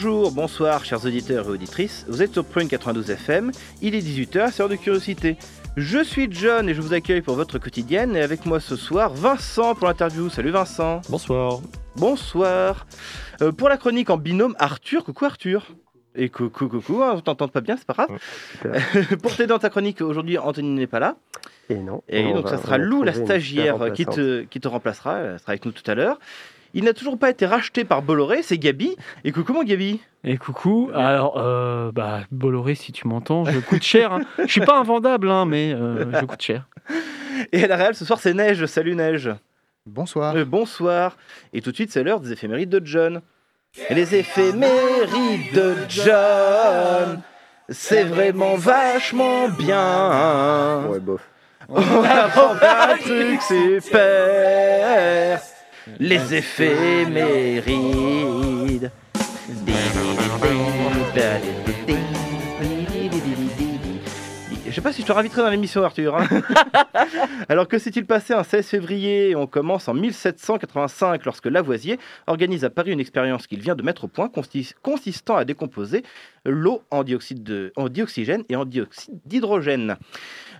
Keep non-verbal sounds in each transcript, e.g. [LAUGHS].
Bonjour, bonsoir, chers auditeurs et auditrices. Vous êtes sur Prune 92 FM. Il est 18h, c'est heure de curiosité. Je suis John et je vous accueille pour votre quotidienne. Et avec moi ce soir, Vincent pour l'interview. Salut Vincent. Bonsoir. Bonsoir. Euh, pour la chronique en binôme, Arthur. Coucou Arthur. Et coucou, coucou, hein, on t'entend pas bien, c'est pas grave. [LAUGHS] pour t'aider dans ta chronique, aujourd'hui, Anthony n'est pas là. Et non. Et On donc, ça sera Lou, la stagiaire, super qui te, qui te remplacera. Elle sera avec nous tout à l'heure. Il n'a toujours pas été racheté par Bolloré, c'est Gabi. Et coucou, mon Gabi. Et coucou. Alors, euh, bah, Bolloré, si tu m'entends, je coûte cher. hein. Je suis pas invendable, hein, mais euh, je coûte cher. Et à la réal, ce soir, c'est Neige. Salut, Neige. Bonsoir. Euh, bonsoir. Et tout de suite, c'est l'heure des éphémérides de John. Et les éphémérides de John, c'est vraiment vachement bien. Ouais, bof. On va apprendre un truc super. Les éphémérides. Je sais pas si je te raviterai dans l'émission, Arthur. hein. [LAUGHS] Alors que s'est-il passé un 16 février? On commence en 1785 lorsque Lavoisier organise à Paris une expérience qu'il vient de mettre au point consistant à décomposer l'eau en, dioxyde de- en dioxygène et en dioxyde d'hydrogène.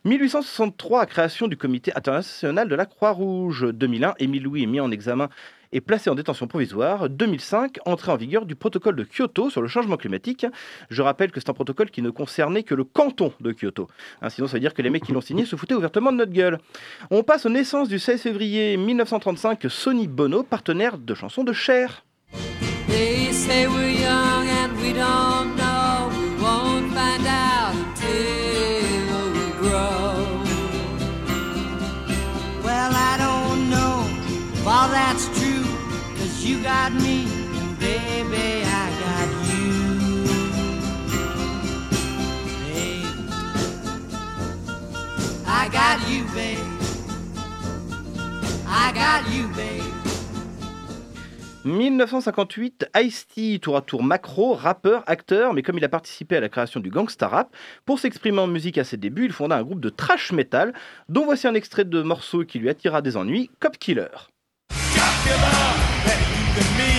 1863, création du comité international de la Croix-Rouge. 2001, Émile Louis est mis en examen et placé en détention provisoire. 2005, entrée en vigueur du protocole de Kyoto sur le changement climatique. Je rappelle que c'est un protocole qui ne concernait que le canton de Kyoto. Hein, sinon, ça veut dire que les mecs qui l'ont signé se foutaient ouvertement de notre gueule. On passe aux naissances du 16 février 1935, Sonny Bono, partenaire de chansons de Cher. Got me, baby, I got you. I got you, babe. I got you, babe. 1958, Ice-T, tour à tour macro, rappeur, acteur, mais comme il a participé à la création du gangsta rap, pour s'exprimer en musique à ses débuts, il fonda un groupe de trash metal, dont voici un extrait de morceau qui lui attira des ennuis, Cop Killer. than me.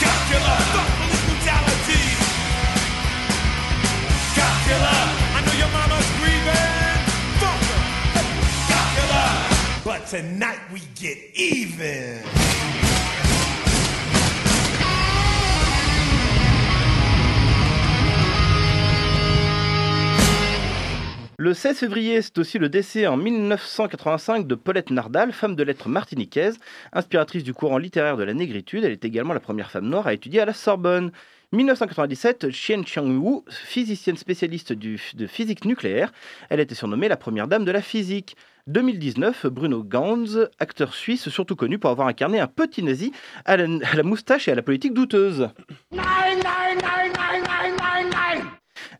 Cocula, fuck police brutality. Cocula, I know your mama's grieving. Fuck her. Cocula, but tonight we get even. Le 16 février, c'est aussi le décès en 1985 de Paulette Nardal, femme de lettres martiniquaise, inspiratrice du courant littéraire de la négritude. Elle est également la première femme noire à étudier à la Sorbonne. 1997, Chien Chiang-Wu, physicienne spécialiste de physique nucléaire, elle était surnommée la première dame de la physique. 2019, Bruno Ganz, acteur suisse surtout connu pour avoir incarné un petit nazi à la moustache et à la politique douteuse.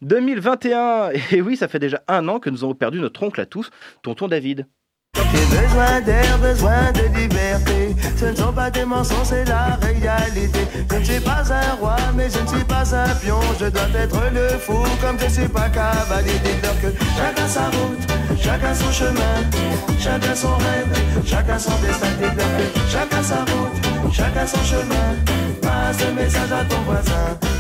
2021, et oui, ça fait déjà un an que nous avons perdu notre oncle à tous, tonton David. J'ai besoin d'air, besoin de liberté. Ce ne sont pas des mensonges, c'est la réalité. Je ne suis pas un roi, mais je ne suis pas un pion. Je dois être le fou, comme je suis pas cavalier. Dites-leur chacun sa route, chacun son chemin, chacun son rêve, chacun son destin. Dites-leur chacun sa route, chacun son chemin. Passe le message à ton voisin.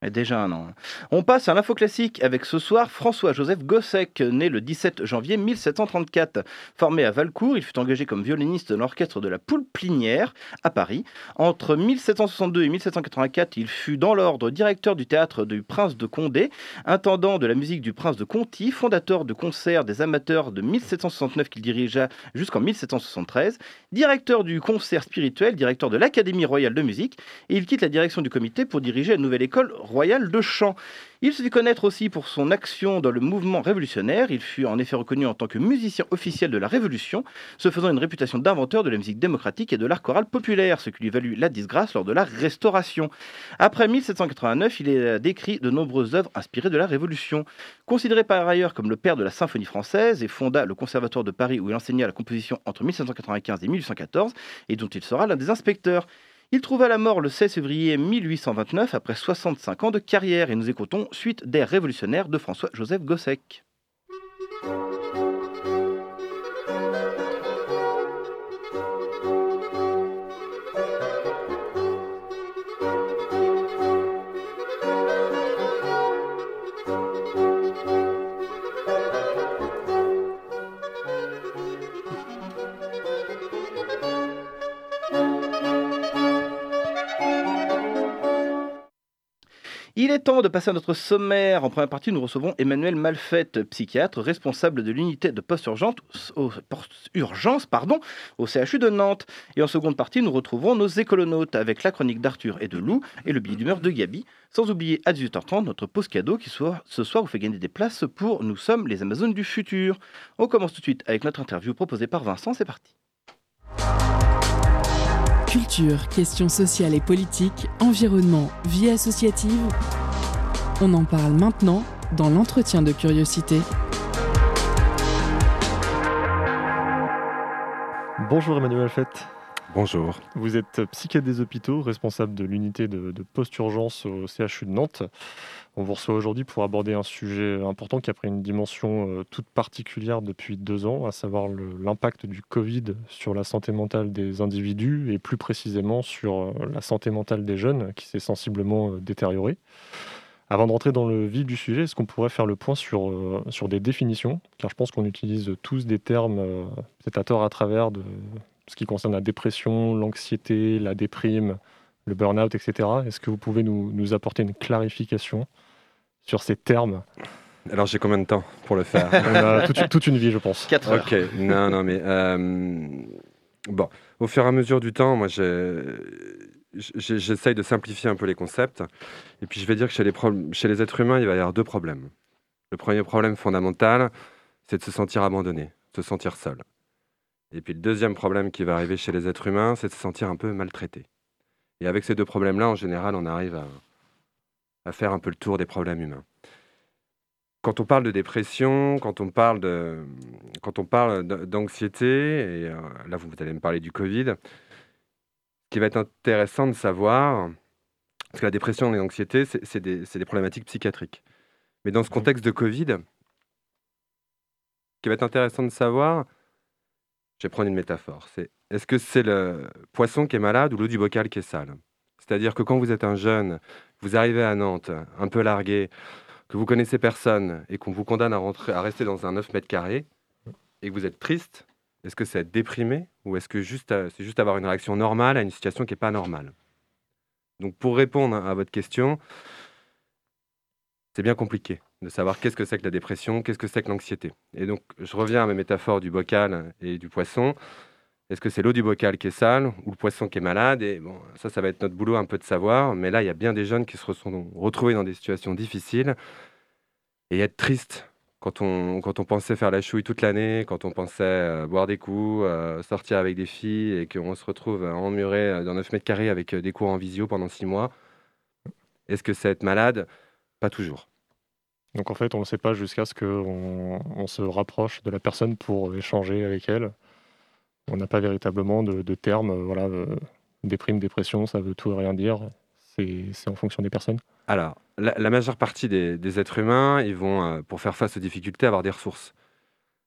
Et Déjà un an. On passe à l'info classique avec ce soir François-Joseph Gossec, né le 17 janvier 1734. Formé à Valcourt, il fut engagé comme violoniste de l'orchestre de la Poule Plinière à Paris. Entre 1762 et 1784, il fut dans l'ordre directeur du théâtre du Prince de Condé, intendant de la musique du Prince de Conti, fondateur de concerts des amateurs de 1769 qu'il dirigea jusqu'en 1773, directeur du concert spirituel, directeur de l'Académie royale de musique, et il quitte la direction du comité pour diriger la nouvelle école royal de chant. Il se fit connaître aussi pour son action dans le mouvement révolutionnaire. Il fut en effet reconnu en tant que musicien officiel de la Révolution, se faisant une réputation d'inventeur de la musique démocratique et de l'art choral populaire, ce qui lui valut la disgrâce lors de la Restauration. Après 1789, il est décrit de nombreuses œuvres inspirées de la Révolution. Considéré par ailleurs comme le père de la symphonie française et fonda le Conservatoire de Paris où il enseigna la composition entre 1795 et 1814 et dont il sera l'un des inspecteurs. Il trouva la mort le 16 février 1829 après 65 ans de carrière et nous écoutons Suite d'air révolutionnaire de François-Joseph Gossec. Temps de passer à notre sommaire. En première partie, nous recevons Emmanuel Malfette, psychiatre, responsable de l'unité de post-urgence au, urgence, pardon, au CHU de Nantes. Et en seconde partie, nous retrouvons nos écolonautes avec la chronique d'Arthur et de Lou et le billet d'humeur de Gabi. Sans oublier à 18h30 notre pause cadeau qui soit, ce soir vous fait gagner des places pour Nous sommes les Amazones du futur. On commence tout de suite avec notre interview proposée par Vincent. C'est parti. Culture, questions sociales et politiques, environnement, vie associative. On en parle maintenant dans l'entretien de curiosité. Bonjour Emmanuel Fett. Bonjour. Vous êtes psychiatre des hôpitaux, responsable de l'unité de, de post-urgence au CHU de Nantes. On vous reçoit aujourd'hui pour aborder un sujet important qui a pris une dimension euh, toute particulière depuis deux ans, à savoir l'impact du Covid sur la santé mentale des individus et plus précisément sur euh, la santé mentale des jeunes qui s'est sensiblement euh, détériorée. Avant de rentrer dans le vif du sujet, est-ce qu'on pourrait faire le point sur, euh, sur des définitions? Car je pense qu'on utilise tous des termes, euh, peut-être à tort à travers, de ce qui concerne la dépression, l'anxiété, la déprime, le burn-out, etc. Est-ce que vous pouvez nous, nous apporter une clarification sur ces termes? Alors j'ai combien de temps pour le faire? On [LAUGHS] a toute, toute une vie, je pense. 4 heures. Ok, non, non, mais euh, bon, au fur et à mesure du temps, moi, j'ai- j'essaye de simplifier un peu les concepts. Et puis je vais dire que chez les, êtres humains, il va y avoir deux problèmes. Le premier problème fondamental, c'est de se sentir abandonné, de se sentir seul. Et puis le deuxième problème qui va arriver chez les êtres humains, c'est de se sentir un peu maltraité. Et avec ces deux problèmes-là, en général, on arrive à, à faire un peu le tour des problèmes humains. Quand on parle de dépression, quand on parle quand on parle d'anxiété, et euh, là vous allez me parler du Covid, qui va être intéressant de savoir, parce que la dépression et l'anxiété, c'est des, problématiques psychiatriques. Mais dans ce contexte de Covid, ce qui va être intéressant de savoir, je vais prendre une métaphore, c'est est-ce que c'est le poisson qui est malade ou l'eau du bocal qui est sale? C'est-à-dire que quand vous êtes un jeune, vous arrivez à Nantes, un peu largué, que vous connaissez personne et qu'on vous condamne à, rentrer, à rester dans un 9 mètres carrés et que vous êtes triste, est-ce que c'est être déprimé ou est-ce que juste, euh, c'est juste avoir une réaction normale à une situation qui n'est pas normale? Donc pour répondre à votre question, c'est bien compliqué de savoir qu'est-ce que c'est que la dépression, qu'est-ce que c'est que l'anxiété. Et donc je reviens à mes métaphores du bocal et du poisson. Est-ce que c'est l'eau du bocal qui est sale ou le poisson qui est malade? Et bon, ça, ça va être notre boulot un peu de savoir. Mais là, il y a bien des jeunes qui se sont retrouvés dans des situations difficiles et être triste quand on, quand on pensait faire la chouille toute l'année, quand on pensait euh, boire des coups, euh, sortir avec des filles et qu'on se retrouve euh, emmuré dans 9 mètres carrés avec des cours en visio pendant 6 mois. Est-ce que c'est être malade? Pas toujours. Donc en fait, on ne sait pas jusqu'à ce qu'on on se rapproche de la personne pour échanger avec elle. On n'a pas véritablement de, de Voilà, déprime, dépression, ça veut tout et rien dire. C'est en fonction des personnes. Alors, la, majeure partie des, êtres humains, ils vont, euh, pour faire face aux difficultés, avoir des ressources.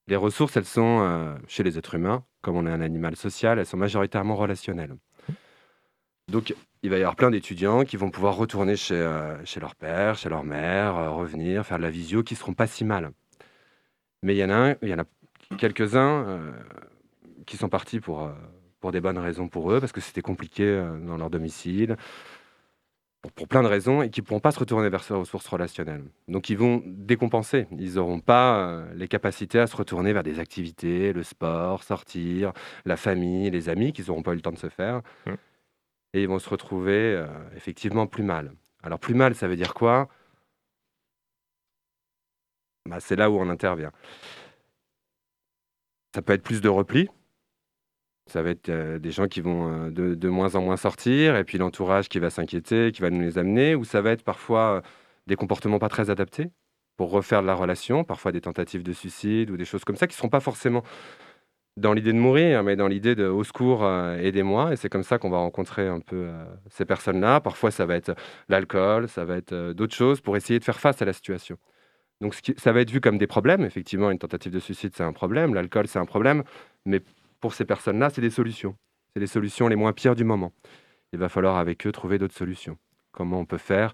Les ressources, elles sont, euh, chez les êtres humains, comme on est un animal social, elles sont majoritairement relationnelles. Donc, il va y avoir plein d'étudiants qui vont pouvoir retourner chez, euh, chez leur père, chez leur mère, revenir, faire de la visio, qui seront pas si mal. Mais il y en a, a quelques-uns qui sont partis pour, pour des bonnes raisons pour eux, parce que c'était compliqué dans leur domicile, pour, pour plein de raisons, et qui ne pourront pas se retourner vers ces ressources relationnelles. Donc ils vont décompenser. Ils n'auront pas euh, les capacités à se retourner vers des activités, le sport, sortir, la famille, les amis, qu'ils n'auront pas eu le temps de se faire. Mm. Et ils vont se retrouver euh, effectivement plus mal. Alors plus mal, ça veut dire quoi? Bah, C'est là où on intervient. Ça peut être plus de repli. Ça va être euh, des gens qui vont euh, de, moins en moins sortir, et puis l'entourage qui va s'inquiéter, qui va nous les amener, ou ça va être parfois euh, des comportements pas très adaptés pour refaire de la relation, parfois des tentatives de suicide ou des choses comme ça qui ne seront pas forcément dans l'idée de mourir, mais dans l'idée de au secours, aidez-moi. Et c'est comme ça qu'on va rencontrer un peu ces personnes-là. Parfois, ça va être l'alcool, ça va être d'autres choses pour essayer de faire face à la situation. Donc, ça va être vu comme des problèmes. Effectivement, une tentative de suicide, c'est un problème. L'alcool, c'est un problème. Mais pour ces personnes-là, c'est des solutions. C'est les solutions les moins pires du moment. Il va falloir avec eux trouver d'autres solutions. Comment on peut faire,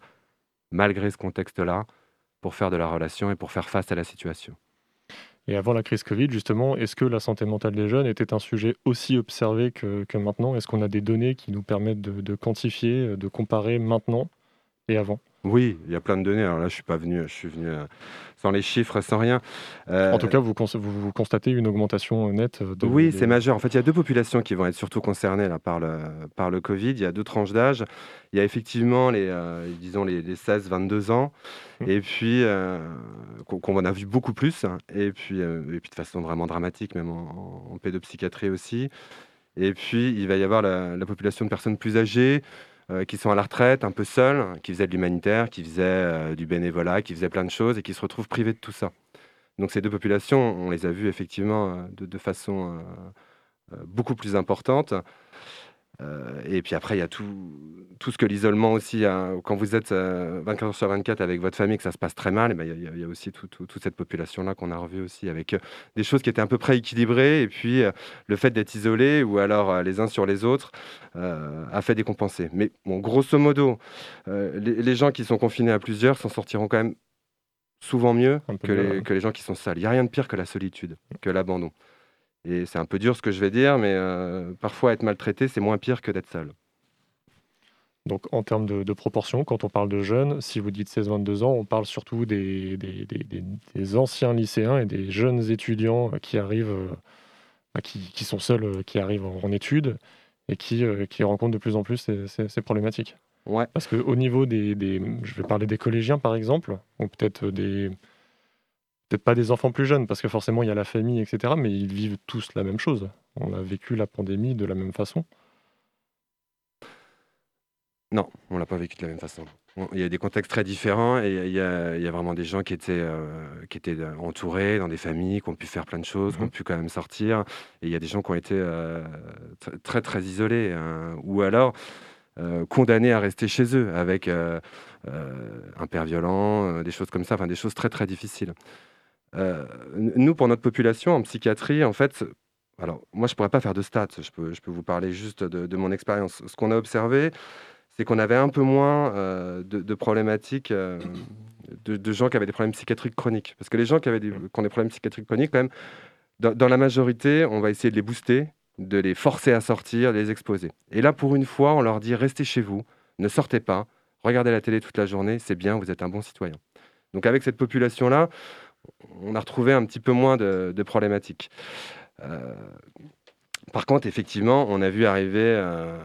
malgré ce contexte-là, pour faire de la relation et pour faire face à la situation. Et avant la crise Covid, justement, est-ce que la santé mentale des jeunes était un sujet aussi observé que, maintenant? Est-ce qu'on a des données qui nous permettent de quantifier, de comparer maintenant et avant? Oui, il y a plein de données. Alors là, je suis pas venu, je suis venu euh, sans les chiffres, sans rien. Euh, En tout cas, vous, cons- vous, vous constatez une augmentation nette de... oui, des- c'est majeur. En fait, il y a deux populations qui vont être surtout concernées là, par, le, par le Covid. Il y a deux tranches d'âge. Il y a effectivement les, euh, disons les, les 16-22 ans, Mhm. et puis euh, qu'on a vu beaucoup plus, hein. et puis, euh, et puis de façon vraiment dramatique, même en, en pédopsychiatrie aussi. Et puis, il va y avoir la, la population de personnes plus âgées, euh, qui sont à la retraite, un peu seules, qui faisaient de l'humanitaire, qui faisaient euh, du bénévolat, qui faisaient plein de choses, et qui se retrouvent privées de tout ça. Donc ces deux populations, on les a vues effectivement euh, de, de façon beaucoup plus importante. Euh, et puis après, il y a tout, tout ce que l'isolement aussi, a. quand vous êtes euh, 24 heures sur 24 avec votre famille, que ça se passe très mal, et ben, il, y a, y y aussi tout- tout- toute cette population-là qu'on a revue aussi, avec euh, des choses qui étaient à peu près équilibrées, et puis euh, le fait d'être isolé, ou alors les uns sur les autres, a fait décompenser. Mais bon, grosso modo, les, les gens qui sont confinés à plusieurs s'en sortiront quand même souvent mieux que les, que les gens qui sont seuls. Il n'y a rien de pire que la solitude, que l'abandon. Et c'est un peu dur ce que je vais dire, mais euh, parfois être maltraité, c'est moins pire que d'être seul. Donc en termes de, de proportion, quand on parle de jeunes, si vous dites 16-22 ans, on parle surtout des, des- des- des- des anciens lycéens et des jeunes étudiants euh, qui arrivent, euh, bah, qui, qui sont seuls, qui arrivent en, en études et qui, qui rencontrent de plus en plus ces, ces- ces problématiques. Ouais. Parce qu'au niveau des- je vais parler des collégiens par exemple, ou peut-être des, peut-être pas des enfants plus jeunes, parce que forcément il y a la famille, etc. Mais ils vivent tous la même chose. On a vécu la pandémie de la même façon. Non, on l'a pas vécu de la même façon. On- Il y a des contextes très différents et il y a, il y a vraiment des gens qui étaient, euh, qui étaient euh, entourés dans des familles, qui ont pu faire plein de choses, qui ont Mhm. pu quand même sortir. Et il y a des gens qui ont été euh, tr- très, très isolés hein, ou alors euh, condamnés à rester chez eux avec un père violent, des choses comme ça, enfin des choses très, très difficiles. Euh, nous, pour notre population en psychiatrie, en fait, alors moi, je pourrais pas faire de stats, je peux, je peux vous parler juste de, de mon expérience. Ce qu'on a observé, c'est qu'on avait un peu moins euh, de, de problématiques euh, de, de gens qui avaient des problèmes psychiatriques chroniques. Parce que les gens qui, avaient des, qui ont des problèmes psychiatriques chroniques, quand même, dans, dans la majorité, on va essayer de les booster, de les forcer à sortir, de les exposer. Et là, pour une fois, on leur dit restez chez vous, ne sortez pas, regardez la télé toute la journée, c'est bien, vous êtes un bon citoyen. Donc avec cette population-là, on a retrouvé un petit peu moins de, problématiques. Euh, par contre, effectivement, on a vu arriver, euh,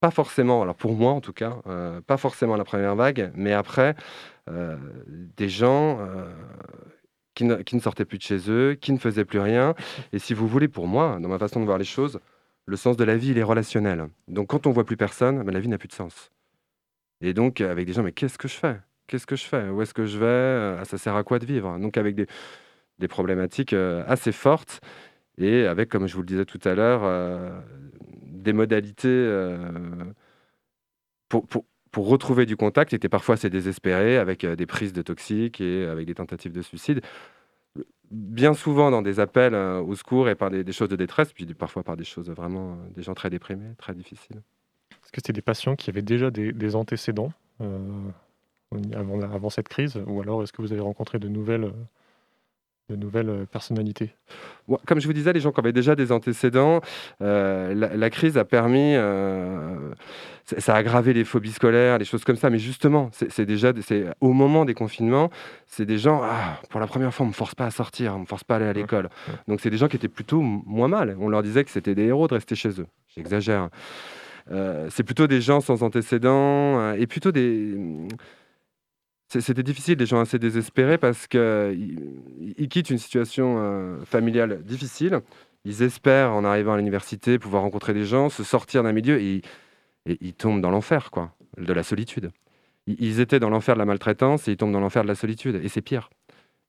pas forcément, alors pour moi en tout cas, euh, pas forcément la première vague, mais après, des gens qui, ne, qui ne sortaient plus de chez eux, qui ne faisaient plus rien. Et si vous voulez, pour moi, dans ma façon de voir les choses, le sens de la vie, il est relationnel. Donc quand on voit plus personne, ben, la vie n'a plus de sens. Et donc, avec des gens, mais qu'est-ce que je fais? Qu'est-ce que je fais? Où est-ce que je vais? Euh, Ça sert à quoi de vivre? Donc avec des, problématiques euh, assez fortes et avec, comme je vous le disais tout à l'heure, euh, des modalités pour, retrouver du contact étaient parfois assez désespérées, avec des prises de toxiques et avec des tentatives de suicide. Bien souvent dans des appels au secours et par des, choses de détresse, puis parfois par des choses vraiment, des gens très déprimés, très difficiles. Est-ce que c'était des patients qui avaient déjà des, antécédents avant, avant cette crise Ou alors est-ce que vous avez rencontré de nouvelles, euh, de nouvelles euh, personnalités? Comme je vous disais, les gens qui avaient déjà des antécédents, euh, la, la crise a permis, euh, ça a aggravé les phobies scolaires, les choses comme ça. Mais justement, c'est déjà, c'est au moment des confinements, c'est des gens, ah, pour la première fois, on me force pas à sortir, on me force pas à aller à l'école. Donc c'est des gens qui étaient plutôt moins mal. On leur disait que c'était des héros de rester chez eux. J'exagère. Euh, c'est plutôt des gens sans antécédents et plutôt des. C'était difficile, des gens assez désespérés parce qu'ils ils quittent une situation euh, familiale difficile. Ils espèrent, en arrivant à l'université, pouvoir rencontrer des gens, se sortir d'un milieu et, ils tombent dans l'enfer, quoi, de la solitude. Ils, étaient dans l'enfer de la maltraitance et ils tombent dans l'enfer de la solitude. Et c'est pire.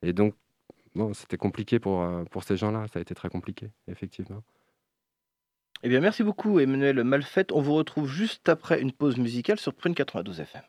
Et donc, bon, c'était compliqué pour, euh, pour ces gens-là. Ça a été très compliqué, effectivement. Eh bien, merci beaucoup, Emmanuel Malfait. On vous retrouve juste après une pause musicale sur Prune 92 FM.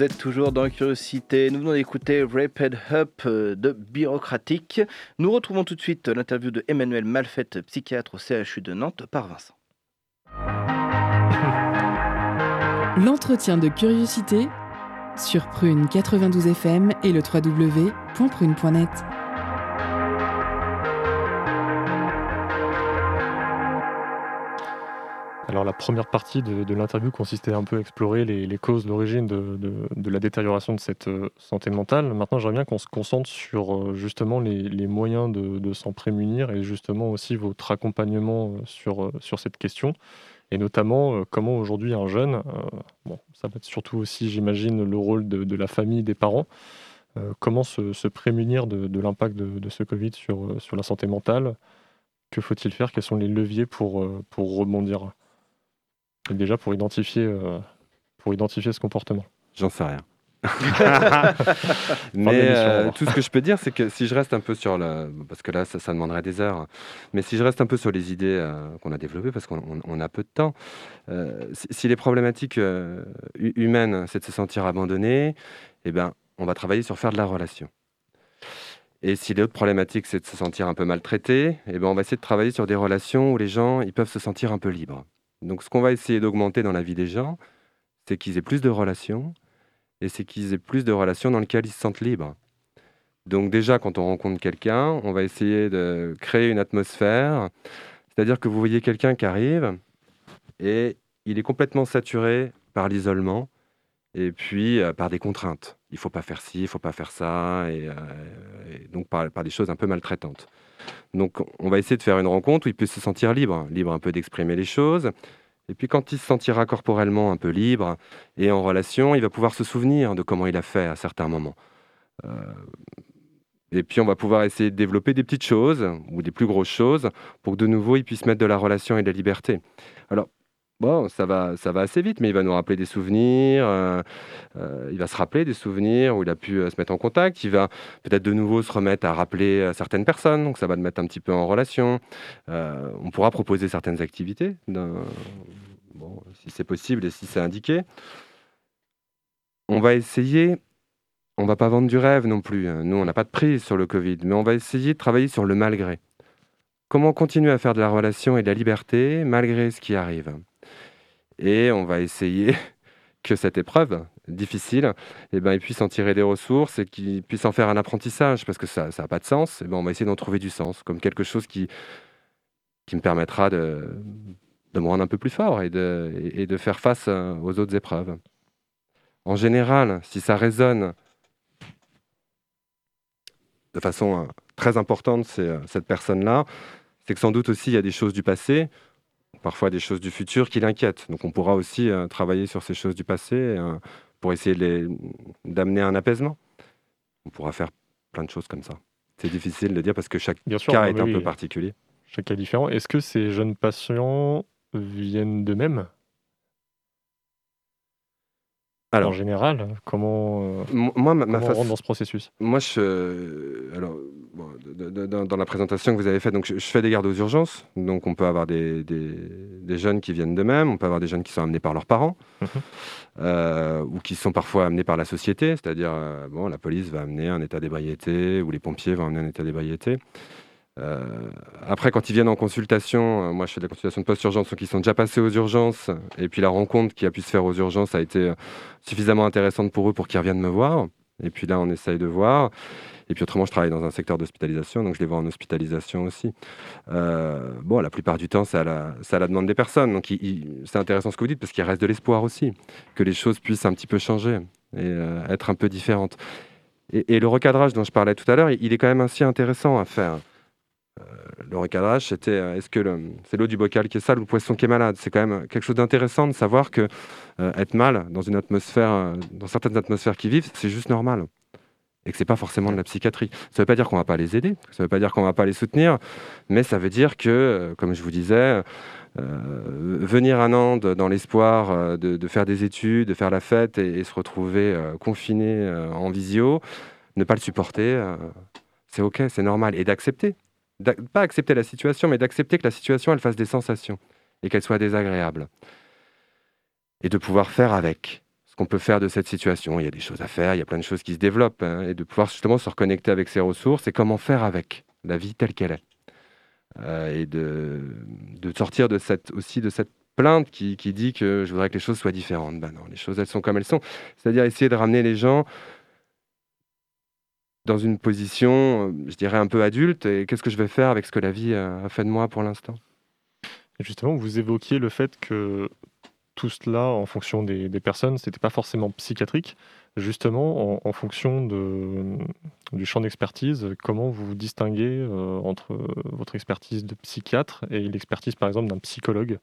Vous êtes toujours dans Curiosité. Nous venons d'écouter Rapid Up euh, de Bureaucratique. Nous retrouvons tout de suite l'interview de Emmanuel Malfait, psychiatre au CHU de Nantes, par Vincent. [LAUGHS] L'entretien de curiosité sur Prune 92 FM et le www.prune.net. Alors la première partie de, l'interview consistait un peu à explorer les, causes, l'origine de, la détérioration de cette euh, santé mentale. Maintenant, j'aimerais bien qu'on se concentre sur euh, justement les, moyens de, s'en prémunir et justement aussi votre accompagnement euh, sur, sur cette question. Et notamment, comment aujourd'hui un jeune, bon, ça va être surtout aussi, j'imagine, le rôle de, la famille, des parents, comment se, se prémunir de, l'impact de, ce Covid sur, sur la santé mentale? Que faut-il faire? Quels sont les leviers pour, pour rebondir? Et déjà pour identifier, euh, pour identifier ce comportement. J'en sais rien. [LAUGHS] Mais euh, tout ce que je peux dire, c'est que si je reste un peu sur le. Parce que là, ça, ça demanderait des heures. Mais si je reste un peu sur les idées euh, qu'on a développées, parce qu'on on- on a peu de temps, euh, si, si les problématiques hu- humaines, c'est de se sentir abandonné, eh ben, on va travailler sur faire de la relation. Et si l'autre problématique, c'est de se sentir un peu maltraité, eh ben, on va essayer de travailler sur des relations où les gens ils peuvent se sentir un peu libres. Donc, ce qu'on va essayer d'augmenter dans la vie des gens, c'est qu'ils aient plus de relations, et c'est qu'ils aient plus de relations dans lesquelles ils se sentent libres. Donc déjà, quand on rencontre quelqu'un, on va essayer de créer une atmosphère, c'est-à-dire que vous voyez quelqu'un qui arrive, et il est complètement saturé par l'isolement, et puis euh, par des contraintes. Il faut pas faire ci, il faut pas faire ça, et, euh, et donc par, par des choses un peu maltraitantes. Donc on va essayer de faire une rencontre où il peut se sentir libre, libre un peu d'exprimer les choses. Et puis quand il se sentira corporellement un peu libre et en relation, il va pouvoir se souvenir de comment il a fait à certains moments. Euh, et puis on va pouvoir essayer de développer des petites choses ou des plus grosses choses pour que de nouveau il puisse mettre de la relation et de la liberté. Alors Bon, ça va, ça va assez vite, mais il va nous rappeler des souvenirs. euh, euh, il va se rappeler des souvenirs où il a pu euh, se mettre en contact. Il va peut-être de nouveau se remettre à rappeler certaines personnes, donc ça va le mettre un petit peu en relation. On pourra proposer certaines activités, bon, si c'est possible et si c'est indiqué. On va essayer. On va pas vendre du rêve non plus. hein. Nous, on n'a pas de prise sur le Covid, mais on va essayer de travailler sur le malgré. Comment continuer à faire de la relation et de la liberté malgré ce qui arrive? Et on va essayer [LAUGHS] que cette épreuve difficile, eh ben, il puisse en tirer des ressources et qu'il puisse en faire un apprentissage, parce que ça n'a pas de sens. Eh ben, on va essayer d'en trouver du sens, comme quelque chose qui, qui me permettra de, de me rendre un peu plus fort et de, et de faire face euh, aux autres épreuves. En général, si ça résonne de façon euh, très importante, euh, cette personne-là, c'est que sans doute aussi il y a des choses du passé parfois des choses du futur qui l'inquiètent. Donc on pourra aussi euh, travailler sur ces choses du passé euh, pour essayer d'amener un apaisement. On pourra faire plein de choses comme ça. C'est difficile de dire parce que chaque Bien sûr, cas est un peu particulier. Chaque cas est différent. Est-ce que ces jeunes patients viennent d'eux-mêmes? Alors, En général, comment, euh, moi, ma, ma comment on façon- rentre dans ce processus? Moi, je, alors, bon, dans, dans la présentation que vous avez faite, donc je, je fais des gardes aux urgences. Donc, on peut avoir des, des- des jeunes qui viennent d'eux-mêmes, on peut avoir des jeunes qui sont amenés par leurs parents, Mhm. euh, ou qui sont parfois amenés par la société. C'est-à-dire, euh, bon, la police va amener un état d'ébriété, ou les pompiers vont amener un état d'ébriété. Euh, après, quand ils viennent en consultation, euh, moi je fais des consultations de post-urgence, donc ils sont déjà passés aux urgences, et puis la rencontre qui a pu se faire aux urgences a été euh, suffisamment intéressante pour eux pour qu'ils reviennent me voir. Et puis là, on essaye de voir. Et puis autrement, je travaille dans un secteur d'hospitalisation, donc je les vois en hospitalisation aussi. Bon, la plupart du temps, c'est à la, demande des personnes. Donc c'est intéressant ce que vous dites, parce qu'il reste de l'espoir aussi, que les choses puissent un petit peu changer et être un peu différentes. Et, le recadrage dont je parlais tout à l'heure, il est quand même assez intéressant à faire. Euh, le recadrage, c'était euh, est-ce que c'est l'eau du bocal qui est sale ou le poisson qui est malade? C'est quand même quelque chose d'intéressant de savoir que euh, être mal dans une atmosphère, dans certaines atmosphères qui vivent, c'est juste normal. Et que c'est pas forcément de la psychiatrie. Ça veut pas dire qu'on va pas les aider, ça veut pas dire qu'on va pas les soutenir, mais ça veut dire que, comme je vous disais, venir à Nantes dans l'espoir de, faire des études, de faire la fête et, se retrouver confiné en visio, ne pas le supporter, c'est ok, c'est normal. Et d'accepter. Pas accepter la situation, mais d'accepter que la situation, elle fasse des sensations et qu'elle soit désagréable. Et de pouvoir faire avec ce qu'on peut faire de cette situation. Il y a des choses à faire, il y a plein de choses qui se développent. hein, et de pouvoir justement se reconnecter avec ses ressources et comment faire avec la vie telle qu'elle est. Euh, et de, de sortir de cette, aussi de cette plainte qui, qui dit que je voudrais que les choses soient différentes. Ben non, les choses, elles sont comme elles sont. C'est-à-dire essayer de ramener les gens dans une position, euh, je dirais, un peu adulte. Et qu'est-ce que je vais faire avec ce que la vie a fait de moi pour l'instant? Justement, vous évoquiez le fait que tout cela, en fonction des, personnes, c'était pas forcément psychiatrique. Justement, en, fonction du champ d'expertise, comment vous vous distinguez euh, entre votre expertise de psychiatre et l'expertise, par exemple, d'un psychologue?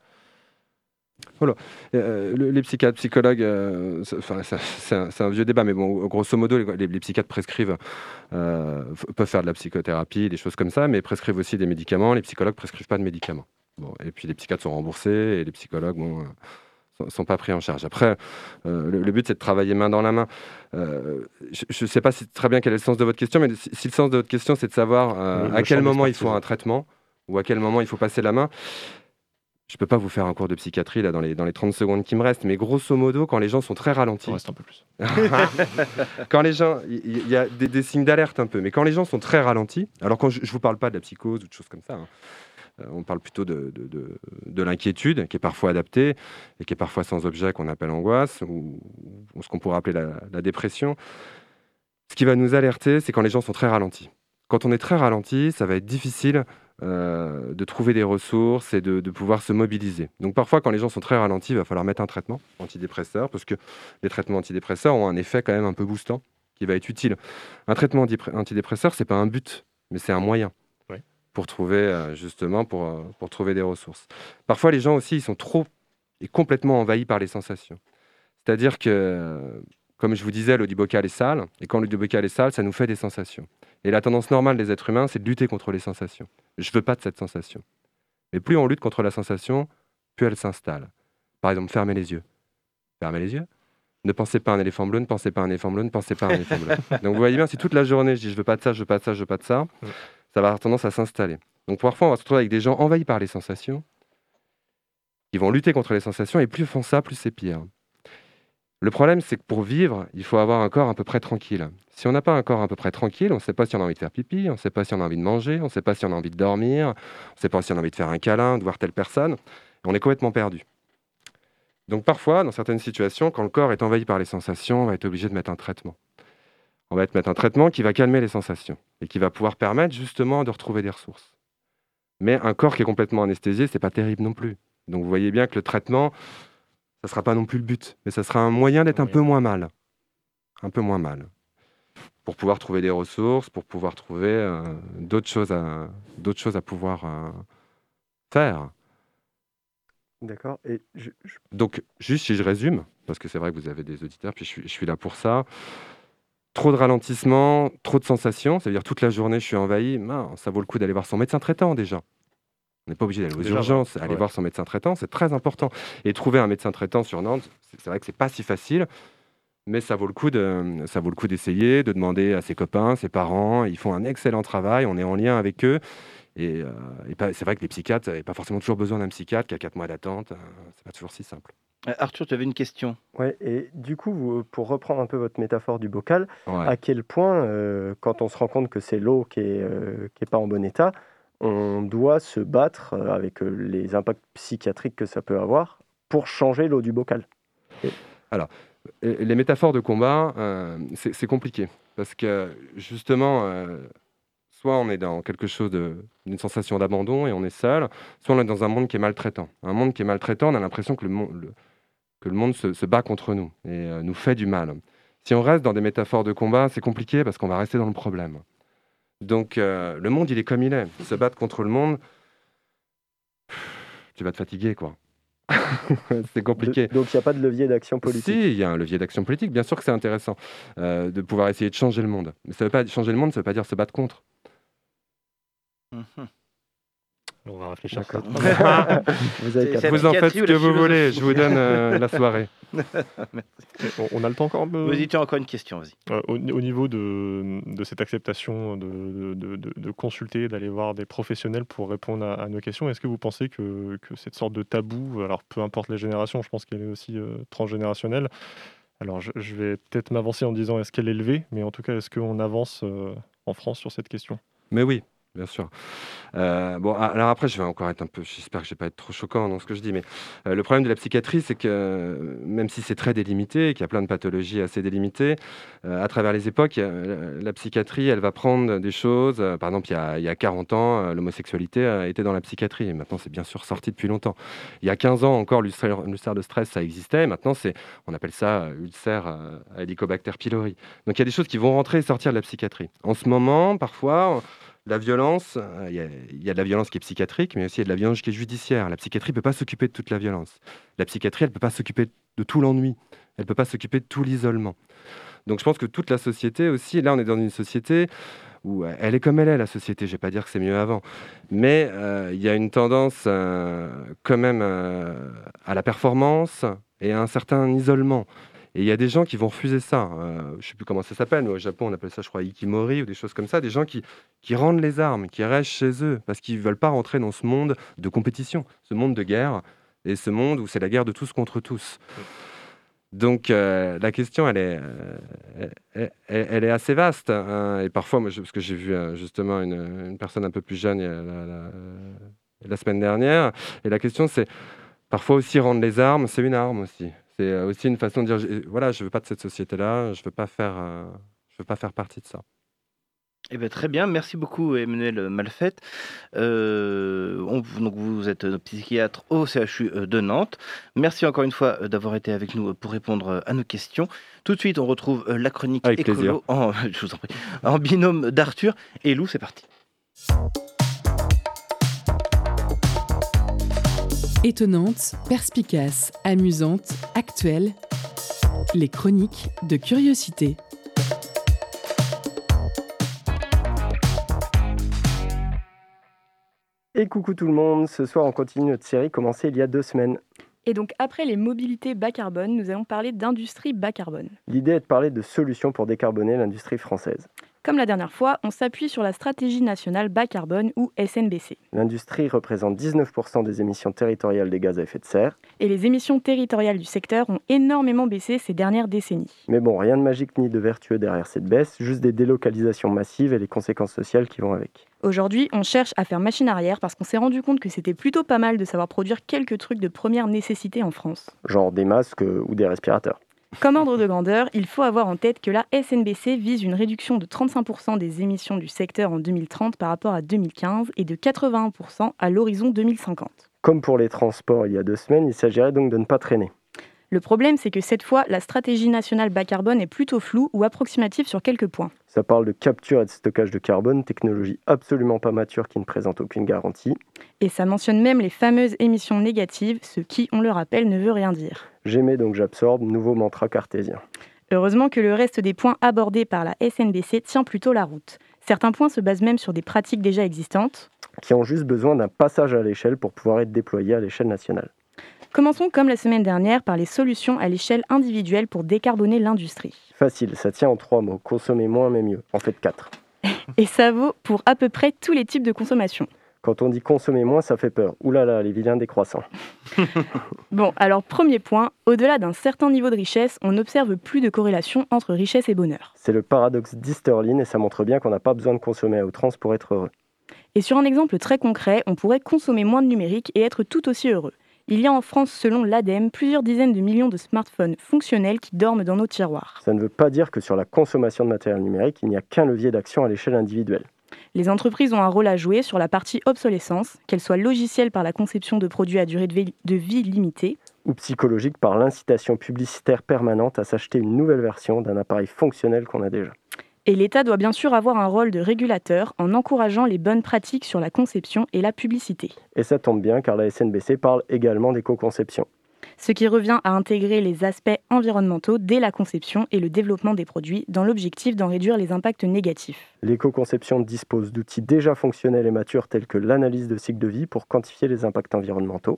Euh, le- les psychiatres, psychologues, euh, c'est- un, vieux débat, mais bon, grosso modo, les, psychiatres prescrivent, euh, peuvent faire de la psychothérapie, des choses comme ça, mais prescrivent aussi des médicaments. Les psychologues prescrivent pas de médicaments. Bon, et puis les psychiatres sont remboursés et les psychologues, bon, euh, sont, pas pris en charge. Après, euh, le, le but c'est de travailler main dans la main. Euh, je ne sais pas si, très bien quel est le sens de votre question, mais si, si le sens de votre question c'est de savoir euh, à quel moment il faut un traitement ou à quel moment il faut passer la main. Je peux pas vous faire un cours de psychiatrie là dans les, dans les 30 secondes qui me restent, mais grosso modo, quand les gens sont très ralentis, Il reste un peu plus. [LAUGHS] quand les gens, il y, a des, des signes d'alerte un peu, mais quand les gens sont très ralentis, alors quand je, je vous parle pas de la psychose ou de choses comme ça, hein, euh, on parle plutôt de, de, de- de l'inquiétude qui est parfois adaptée et qui est parfois sans objet qu'on appelle angoisse ou, ou ce qu'on pourrait appeler la, la dépression. Ce qui va nous alerter, c'est quand les gens sont très ralentis. Quand on est très ralenti, ça va être difficile euh, de trouver des ressources et de, de pouvoir se mobiliser. Donc parfois, quand les gens sont très ralentis, il va falloir mettre un traitement antidépresseur parce que les traitements antidépresseurs ont un effet quand même un peu boostant qui va être utile. Un traitement antidépre- antidépresseur, c'est pas un but, mais c'est un moyen Oui. pour trouver euh, justement pour, euh, pour trouver des ressources. Parfois, les gens aussi, ils sont trop et complètement envahis par les sensations. C'est-à-dire que, comme je vous disais, l'eau du bocal est sale, et quand l'eau du bocal est sale, ça nous fait des sensations. Et la tendance normale des êtres humains, c'est de lutter contre les sensations. Je veux pas de cette sensation. Mais plus on lutte contre la sensation, plus elle s'installe. Par exemple, fermez les yeux. Fermez les yeux. Ne pensez pas à un éléphant bleu, ne pensez pas à un éléphant bleu, ne pensez pas à un éléphant bleu. [LAUGHS] Donc vous voyez bien, si toute la journée je dis je veux pas de ça, je veux pas de ça, je veux pas de ça, Mm. ça va avoir tendance à s'installer. Donc parfois on va se retrouver avec des gens envahis par les sensations, qui vont lutter contre les sensations, et plus ils font ça, plus c'est pire. Le problème, c'est que pour vivre, il faut avoir un corps à peu près tranquille. Si on n'a pas un corps à peu près tranquille, on ne sait pas si on a envie de faire pipi, on ne sait pas si on a envie de manger, on ne sait pas si on a envie de dormir, on ne sait pas si on a envie de faire un câlin, de voir telle personne. On est complètement perdu. Donc parfois, dans certaines situations, quand le corps est envahi par les sensations, on va être obligé de mettre un traitement. On va mettre un traitement qui va calmer les sensations et qui va pouvoir permettre justement de retrouver des ressources. Mais un corps qui est complètement anesthésié, c'est pas terrible non plus. Donc vous voyez bien que le traitement, ça sera pas non plus le but, mais ça sera un moyen d'être un peu moins mal, un peu moins mal, pour pouvoir trouver des ressources, pour pouvoir trouver euh, d'autres choses à choses à pouvoir euh, faire. D'accord. Et je- je- Donc, juste si je résume, parce que c'est vrai que vous avez des auditeurs, puis je suis, je suis là pour ça. Trop de ralentissement, trop de sensations, ça veut dire toute la journée je suis envahi. mince, ça vaut le coup d'aller voir son médecin traitant déjà. On n'est pas obligé d'aller aux Déjà, urgences, ouais. aller Ouais. voir son médecin traitant, c'est très important. Et trouver un médecin traitant sur Nantes, c'est vrai que c'est pas si facile, mais ça vaut le coup de, ça vaut le coup d'essayer, de demander à ses copains, ses parents. Ils font un excellent travail, on est en lien avec eux. Et, euh, et c'est vrai que les psychiatres n'avaient pas forcément toujours besoin d'un psychiatre qui a 4 mois d'attente. euh, c'est pas toujours si simple. Euh, Arthur, tu avais une question. ouais, et du coup, vous- pour reprendre un peu votre métaphore du bocal, Ouais. à quel point, euh, quand on se rend compte que c'est l'eau qui est, euh, qui est pas en bon état, on doit se battre euh, avec euh, les impacts psychiatriques que ça peut avoir pour changer l'eau du bocal. Et Les métaphores de combat, euh, c'est compliqué. Parce que justement, euh, soit on est dans quelque chose d'une sensation d'abandon et on est seul, soit on est dans un monde qui est maltraitant. Un monde qui est maltraitant, on a l'impression que le, que le monde se, bat contre nous et euh, nous fait du mal. Si on reste dans des métaphores de combat, c'est compliqué parce qu'on va rester dans le problème. Donc euh, le monde, il est comme il est. Se battre contre le monde, tu vas te fatiguer, quoi. [LAUGHS] c'est compliqué. Donc, il n'y a pas de levier d'action politique. Si, il y a un levier d'action politique, bien sûr que c'est intéressant euh, de pouvoir essayer de changer le monde. Mais ça veut pas changer le monde, ça veut pas dire se battre contre. Mhm. On va réfléchir. à ça. [LAUGHS] Vous avez Vous en faites ce que vous voulez, je vous donne euh, [LAUGHS] la soirée. On, on a le temps encore tu as encore une question, vas-y. Euh, au, au niveau de, de cette acceptation de, de- de- de consulter, d'aller voir des professionnels pour répondre à, à nos questions, est-ce que vous pensez que, que cette sorte de tabou, alors peu importe les générations, je pense qu'elle est aussi euh, transgénérationnelle, alors je, je vais peut-être m'avancer en disant est-ce qu'elle est élevée, mais en tout cas est-ce qu'on avance euh, en France sur cette question? Mais oui, bien sûr. Euh, bon, alors après, je vais encore être un peu. J'espère que je vais pas être trop choquant dans ce que je dis, mais euh, le problème de la psychiatrie, c'est que euh, même si c'est très délimité, et qu'il y a plein de pathologies assez délimitées, à travers les époques, la, psychiatrie, elle va prendre des choses. par exemple, il y a, il y a 40 ans, l'homosexualité était dans la psychiatrie. Et maintenant, c'est bien sûr sorti depuis longtemps. Il y a 15 ans encore, l'ulcère de stress, ça existait. Maintenant, c'est, on appelle ça ulcère à Helicobacter pylori. Donc, il y a des choses qui vont rentrer et sortir de la psychiatrie. En ce moment, parfois. La violence, euh, il y, a- de la violence qui est psychiatrique, mais aussi il y a de la violence qui est judiciaire. La psychiatrie ne peut pas s'occuper de toute la violence. La psychiatrie, elle ne peut pas s'occuper de tout l'ennui. Elle ne peut pas s'occuper de tout l'isolement. Donc je pense que toute la société aussi, là on est dans une société où euh, elle est comme elle est, la société. Je ne vais pas dire que c'est mieux avant. Mais euh, il y a une tendance quand même à la performance et à un certain isolement. Et il y a des gens qui vont refuser ça. Euh, je ne sais plus comment ça s'appelle, au Japon, on appelle ça, je crois, ikimori ou des choses comme ça. Des gens qui, qui rendent les armes, qui restent chez eux, parce qu'ils ne veulent pas rentrer dans ce monde de compétition, ce monde de guerre, et ce monde où c'est la guerre de tous contre tous. Donc euh, la question, elle est, euh, elle, est assez vaste. hein. et parfois, je- parce que j'ai vu justement une, personne un peu plus jeune la- la semaine dernière, et la question, c'est parfois aussi rendre les armes, c'est une arme aussi. C'est euh, aussi une façon de dire, voilà, je veux pas de cette société-là, je veux pas faire, euh, je veux pas faire partie de ça. Eh ben, très bien, merci beaucoup Emmanuel Malfette. Euh, on- donc vous êtes psychiatre au CHU de Nantes. Merci encore une fois d'avoir été avec nous pour répondre à nos questions. Tout de suite, on retrouve la chronique Avec écolo plaisir. en, [LAUGHS] je vous en prie, en binôme d'Arthur et Lou. C'est parti. Étonnante, perspicace, amusante, actuelle. Les chroniques de curiosité. Et coucou tout le monde, ce soir on continue notre série commencée il y a deux semaines. Et donc après les mobilités bas carbone, nous allons parler d'industrie bas carbone. L'idée est de parler de solutions pour décarboner l'industrie française. Comme la dernière fois, on s'appuie sur la stratégie nationale bas carbone ou SNBC. L'industrie représente 19% des émissions territoriales des gaz à effet de serre. Et les émissions territoriales du secteur ont énormément baissé ces dernières décennies. Mais bon, rien de magique ni de vertueux derrière cette baisse, juste des délocalisations massives et les conséquences sociales qui vont avec. Aujourd'hui, on cherche à faire machine arrière parce qu'on s'est rendu compte que c'était plutôt pas mal de savoir produire quelques trucs de première nécessité en France. Genre des masques euh, ou des respirateurs. Comme ordre de grandeur, il faut avoir en tête que la SNBC vise une réduction de 35% des émissions du secteur en 2030 par rapport à 2015 et de 81% à l'horizon 2050. Comme pour les transports il y a deux semaines, il s'agirait donc de ne pas traîner. Le problème, c'est que cette fois, la stratégie nationale bas carbone est plutôt floue ou approximative sur quelques points. Ça parle de capture et de stockage de carbone, technologie absolument pas mature qui ne présente aucune garantie. Et ça mentionne même les fameuses émissions négatives, ce qui, on le rappelle, ne veut rien dire. J'aimais donc j'absorbe, nouveau mantra cartésien. Heureusement que le reste des points abordés par la SNBC tient plutôt la route. Certains points se basent même sur des pratiques déjà existantes. Qui ont juste besoin d'un passage à l'échelle pour pouvoir être déployés à l'échelle nationale. Commençons comme la semaine dernière par les solutions à l'échelle individuelle pour décarboner l'industrie. Facile, ça tient en trois mots. Consommer moins mais mieux. En fait quatre. [LAUGHS] Et ça vaut pour à peu près tous les types de consommation. Quand on dit consommer moins, ça fait peur. Ouh là là, les vilains décroissants. [LAUGHS] Bon, alors premier point, au-delà d'un certain niveau de richesse, on n'observe plus de corrélation entre richesse et bonheur. C'est le paradoxe d'Easterlin et ça montre bien qu'on n'a pas besoin de consommer à outrance pour être heureux. Et sur un exemple très concret, on pourrait consommer moins de numérique et être tout aussi heureux. Il y a en France, selon l'ADEME, plusieurs dizaines de millions de smartphones fonctionnels qui dorment dans nos tiroirs. Ça ne veut pas dire que sur la consommation de matériel numérique, il n'y a qu'un levier d'action à l'échelle individuelle. Les entreprises ont un rôle à jouer sur la partie obsolescence, qu'elle soit logicielle par la conception de produits à durée de vie, de vie limitée, Ou psychologique par l'incitation publicitaire permanente à s'acheter une nouvelle version d'un appareil fonctionnel qu'on a déjà. Et l'État doit bien sûr avoir un rôle de régulateur en encourageant les bonnes pratiques sur la conception et la publicité. Et ça tombe bien car la SNBC parle également d'éco-conception. Ce qui revient à intégrer les aspects environnementaux dès la conception et le développement des produits dans l'objectif d'en réduire les impacts négatifs. L'éco-conception dispose d'outils déjà fonctionnels et matures tels que l'analyse de cycle de vie pour quantifier les impacts environnementaux.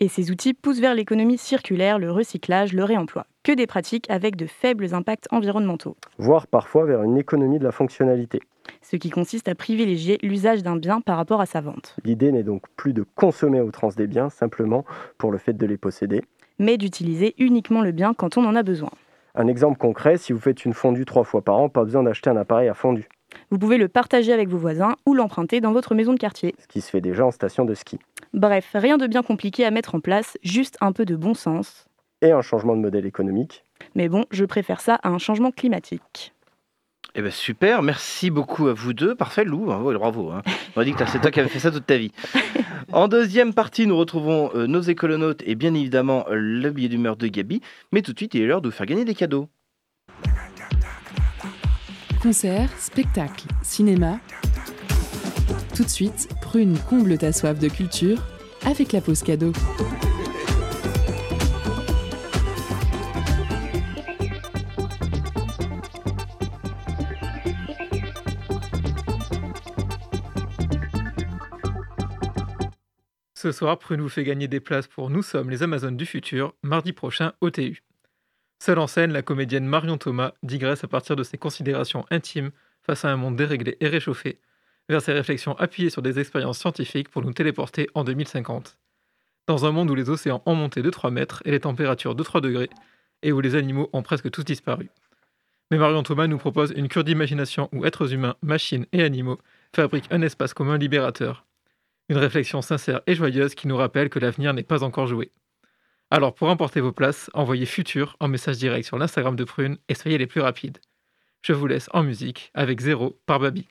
Et ces outils poussent vers l'économie circulaire, le recyclage, le réemploi, que des pratiques avec de faibles impacts environnementaux, voire parfois vers une économie de la fonctionnalité. ce qui consiste à privilégier l'usage d'un bien par rapport à sa vente, L'idée n'est donc plus de consommer à outrance des biens simplement pour le fait de les posséder. mais d'utiliser uniquement le bien quand on en a besoin. Un exemple concret, si vous faites une fondue trois fois par an, pas besoin d'acheter un appareil à fondu, Vous pouvez le partager avec vos voisins ou l'emprunter dans votre maison de quartier. ce qui se fait déjà en station de ski. Bref, rien de bien compliqué à mettre en place, juste un peu de bon sens. Et un changement de modèle économique. Mais bon, je préfère ça à un changement climatique. Eh ben super, merci beaucoup à vous deux. Parfait, Lou, bravo. bravo hein. On a dit que c'est toi qui avais fait ça toute ta vie. [LAUGHS] En deuxième partie, nous retrouvons euh, nos écolonautes et bien évidemment le billet d'humeur de Gabi. Mais tout de suite, il est l'heure de vous faire gagner des cadeaux. Concerts, spectacles, cinéma. Tout de suite, Prune comble ta soif de culture avec la pause cadeau. Ce soir, Prune vous fait gagner des places pour Nous sommes les Amazones du futur, mardi prochain au TU. Seule en scène, la comédienne Marion Thomas digresse à partir de ses considérations intimes face à un monde déréglé et réchauffé, vers ses réflexions appuyées sur des expériences scientifiques pour nous téléporter en 2050. Dans un monde où les océans ont monté de 3 mètres et les températures de 3 degrés, et où les animaux ont presque tous disparu. Mais Marion Thomas nous propose une cure d'imagination où êtres humains, machines et animaux fabriquent un espace commun libérateur. Une réflexion sincère et joyeuse qui nous rappelle que l'avenir n'est pas encore joué. Alors pour emporter vos places, envoyez futur en message direct sur l'Instagram de Prune et soyez les plus rapides. Je vous laisse en musique avec Zéro par Babi.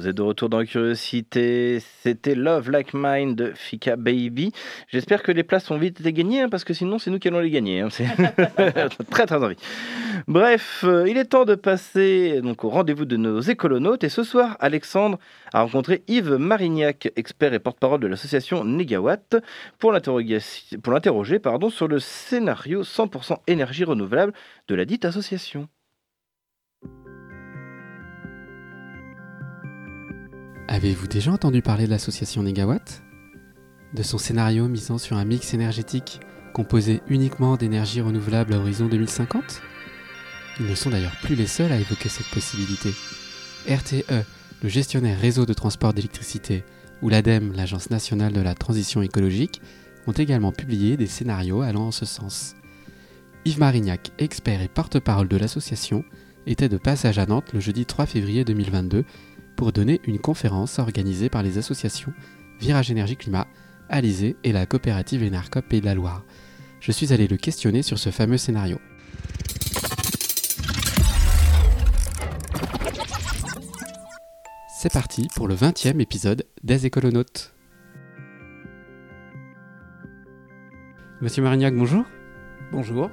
Vous êtes de retour dans Curiosité. C'était Love Like Mine de Fika Baby. J'espère que les places ont vite été gagnées, hein, parce que sinon, c'est nous qui allons les gagner. hein. [LAUGHS] Très, très envie. Bref, euh, il est temps de passer donc, au rendez-vous de nos écolonautes. Et ce soir, Alexandre a rencontré Yves Marignac, expert et porte-parole de l'association Negawatt, pour l'interroger sur le scénario 100% énergie renouvelable de la dite association. Avez-vous déjà entendu parler de l'association Negawatt? De son scénario misant sur un mix énergétique composé uniquement d'énergie renouvelable à horizon 2050 Ils ne sont d'ailleurs plus les seuls à évoquer cette possibilité. RTE, le gestionnaire réseau de transport d'électricité, ou l'ADEME, l'Agence nationale de la transition écologique, ont également publié des scénarios allant en ce sens. Yves Marignac, expert et porte-parole de l'association, était de passage à Nantes le jeudi 3 février 2022 pour donner une conférence organisée par les associations Virage Énergie Climat, Alizé et la coopérative Énercop Pays de la Loire. Je suis allé le questionner sur ce fameux scénario. C'est parti pour le 20e épisode des écolonautes. Monsieur Marignac, bonjour. Bonjour.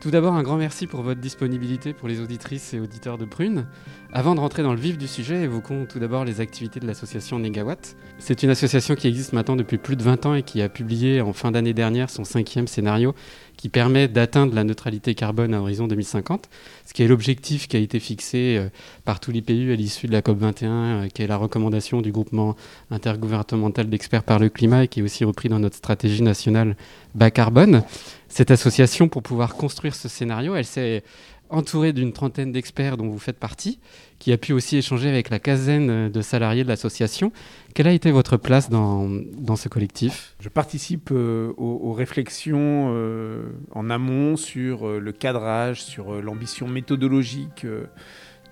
Tout d'abord, un grand merci pour votre disponibilité pour les auditrices et auditeurs de Prune. Avant de rentrer dans le vif du sujet, évoquons tout d'abord les activités de l'association Negawatt. C'est une association qui existe maintenant depuis plus de 20 ans et qui a publié en fin d'année dernière son cinquième scénario qui permet d'atteindre la neutralité carbone à horizon 2050, ce qui est l'objectif qui a été fixé euh, par tous les pays à l'issue de la COP21, euh, qui est la recommandation du groupement intergouvernemental d'experts par le climat et qui est aussi repris dans notre stratégie nationale bas carbone. Cette association, pour pouvoir construire ce scénario, elle s'est entourée d'une trentaine d'experts dont vous faites partie, qui a pu aussi échanger avec la quinzaine de salariés de l'association. Quelle a été votre place dans, dans ce collectif? Je participe euh, aux, réflexions euh, en amont sur euh, le cadrage, sur l'ambition méthodologique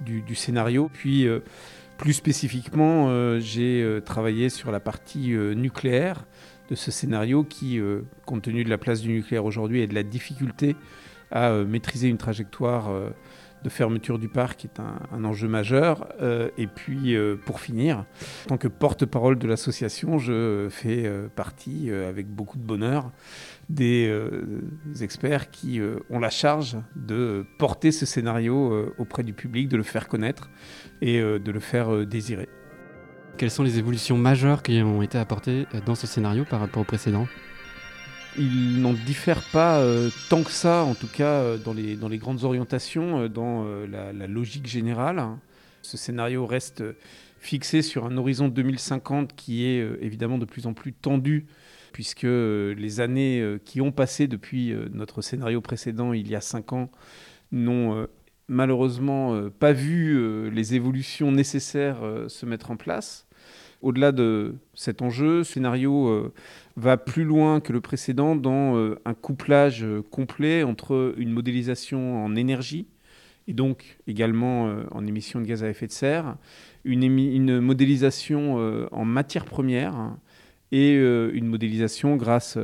du, scénario. Puis, plus spécifiquement, j'ai travaillé sur la partie nucléaire de ce scénario qui, compte tenu de la place du nucléaire aujourd'hui et de la difficulté à euh, maîtriser une trajectoire euh, de fermeture du parc est un, enjeu majeur. Euh, et puis, pour finir, en tant que porte-parole de l'association, je fais partie, avec beaucoup de bonheur, des experts qui ont la charge de porter ce scénario auprès du public, de le faire connaître et de le faire désirer. Quelles sont les évolutions majeures qui ont été apportées dans ce scénario par rapport au précédent? Il n'en diffère pas euh, tant que ça, en tout cas euh, dans, les, dans les grandes orientations, euh, dans la, la logique générale. Ce scénario reste fixé sur un horizon 2050 qui est évidemment de plus en plus tendu, puisque les années qui ont passé depuis notre scénario précédent, il y a cinq ans, n'ont malheureusement pas vu les évolutions nécessaires se mettre en place. Au-delà de cet enjeu, scénario va plus loin que le précédent dans euh, un couplage euh, complet entre une modélisation en énergie et donc également euh, en émissions de gaz à effet de serre, une, modélisation en matières premières et une modélisation grâce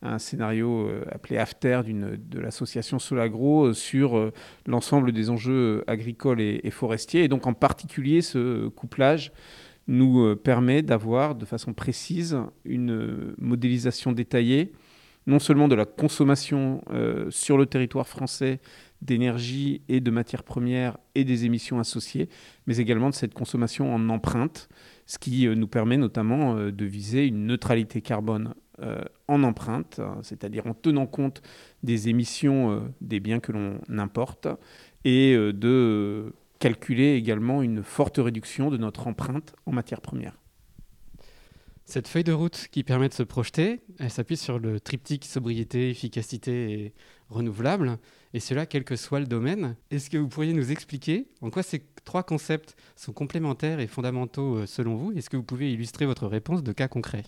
à un scénario appelé AFTER de l'association Solagro sur l'ensemble des enjeux agricoles et, et forestiers. Et donc en particulier ce couplage nous euh, permet d'avoir de façon précise une euh, modélisation détaillée, non seulement de la consommation euh, sur le territoire français d'énergie et de matières premières et des émissions associées, mais également de cette consommation en empreinte, ce qui nous permet notamment de viser une neutralité carbone en empreinte, c'est-à-dire en tenant compte des émissions des biens que l'on importe, et de calculer également une forte réduction de notre empreinte en matières premières. Cette feuille de route qui permet de se projeter, elle s'appuie sur le triptyque sobriété, efficacité et renouvelable, et cela quel que soit le domaine. Est-ce que vous pourriez nous expliquer en quoi ces trois concepts sont complémentaires et fondamentaux euh, selon vous? Est-ce que vous pouvez illustrer votre réponse de cas concrets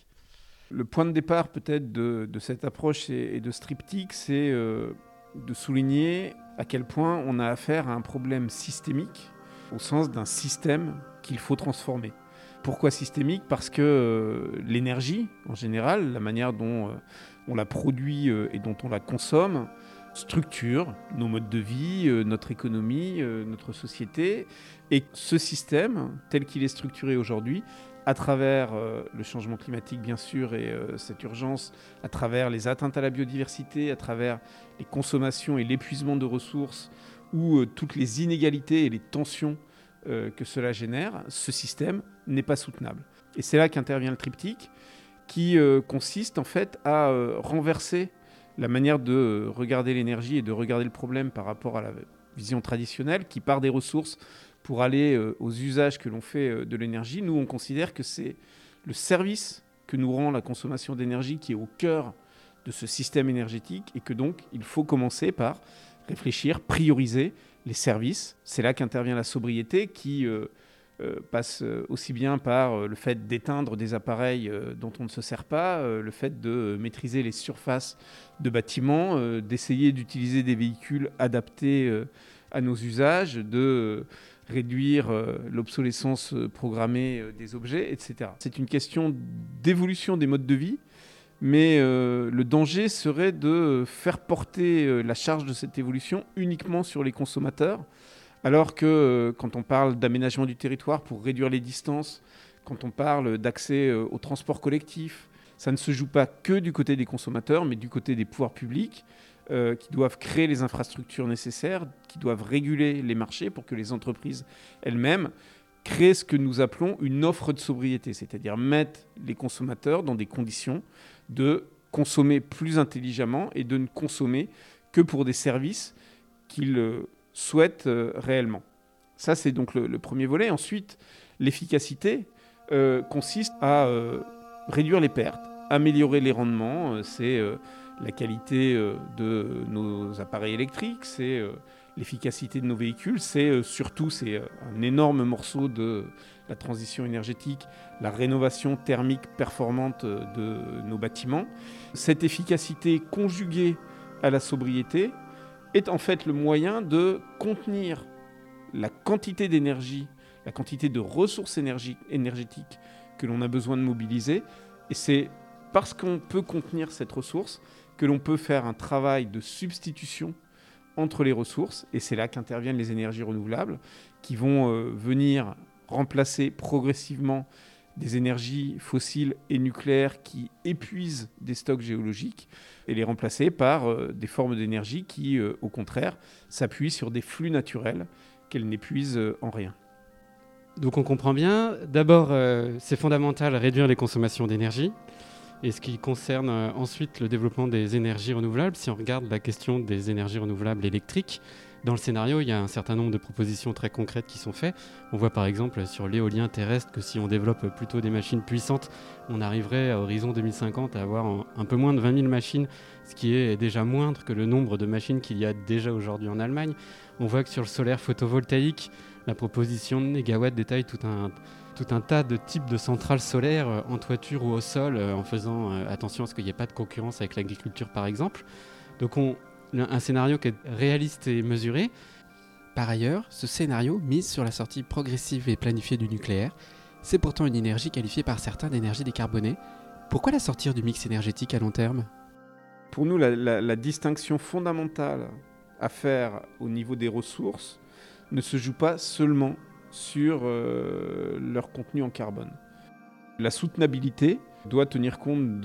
Le point de départ peut-être de, de cette approche et, et de ce triptyque, c'est euh, de souligner à quel point on a affaire à un problème systémique, au sens d'un système qu'il faut transformer. Pourquoi systémique? Parce que euh, l'énergie, en général, la manière dont euh, on la produit euh, et dont on la consomme, structure nos modes de vie, notre économie, notre société. Et ce système, tel qu'il est structuré aujourd'hui, à travers euh, le changement climatique, bien sûr, et euh, cette urgence, à travers les atteintes à la biodiversité, à travers les consommations et l'épuisement de ressources, ou euh, toutes les inégalités et les tensions que cela génère, ce système n'est pas soutenable. Et c'est là qu'intervient le triptyque, qui consiste en fait à renverser la manière de regarder l'énergie et de regarder le problème par rapport à la vision traditionnelle, qui part des ressources pour aller euh, aux usages que l'on fait euh, de l'énergie. Nous, on considère que c'est le service que nous rend la consommation d'énergie qui est au cœur de ce système énergétique et que donc il faut commencer par réfléchir, prioriser les services. C'est là qu'intervient la sobriété qui euh, passe aussi bien par le fait d'éteindre des appareils dont on ne se sert pas, le fait de maîtriser les surfaces de bâtiments, d'essayer d'utiliser des véhicules adaptés à nos usages, de réduire euh, l'obsolescence euh, programmée euh, des objets, etc. C'est une question d'évolution des modes de vie, mais le danger serait de faire porter la charge de cette évolution uniquement sur les consommateurs, alors que quand on parle d'aménagement du territoire pour réduire les distances, quand on parle d'accès au transport collectif, ça ne se joue pas que du côté des consommateurs, mais du côté des pouvoirs publics, euh, qui doivent créer les infrastructures nécessaires, qui doivent réguler les marchés pour que les entreprises elles-mêmes créent ce que nous appelons une offre de sobriété, c'est-à-dire mettre les consommateurs dans des conditions de consommer plus intelligemment et de ne consommer que pour des services qu'ils euh, souhaitent euh, réellement. Ça, c'est donc le, premier volet. Ensuite, l'efficacité consiste à réduire les pertes, améliorer les rendements. C'est la qualité euh, de nos appareils électriques, c'est euh, l'efficacité de nos véhicules, c'est euh, surtout c'est un énorme morceau de la transition énergétique, la rénovation thermique performante de nos bâtiments. Cette efficacité conjuguée à la sobriété est en fait le moyen de contenir la quantité d'énergie, la quantité de ressources énergétiques que l'on a besoin de mobiliser. Et c'est parce qu'on peut contenir cette ressource que l'on peut faire un travail de substitution entre les ressources. Et c'est là qu'interviennent les énergies renouvelables qui vont euh, venir remplacer progressivement des énergies fossiles et nucléaires qui épuisent des stocks géologiques et les remplacer par euh, des formes d'énergie qui, euh, au contraire, s'appuient sur des flux naturels qu'elles n'épuisent en rien. Donc on comprend bien. D'abord, c'est fondamental réduire les consommations d'énergie. Et ce qui concerne euh, ensuite le développement des énergies renouvelables, si on regarde la question des énergies renouvelables électriques, dans le scénario, il y a un certain nombre de propositions très concrètes qui sont faites. On voit par exemple sur l'éolien terrestre que si on développe plutôt des machines puissantes, on arriverait à horizon 2050 à avoir un, peu moins de 20 000 machines, ce qui est déjà moindre que le nombre de machines qu'il y a déjà aujourd'hui en Allemagne. On voit que sur le solaire photovoltaïque, la proposition de Negawatt détaille tout un, tout un tas de types de centrales solaires euh, en toiture ou au sol, euh, en faisant euh, attention à ce qu'il n'y ait pas de concurrence avec l'agriculture par exemple. Donc on, un scénario qui est réaliste et mesuré. Par ailleurs, ce scénario mise sur la sortie progressive et planifiée du nucléaire. C'est pourtant une énergie qualifiée par certains d'énergie décarbonée. Pourquoi la sortir du mix énergétique à long terme? Pour nous, la, distinction fondamentale à faire au niveau des ressources ne se joue pas seulement sur euh, leur contenu en carbone. La soutenabilité doit tenir compte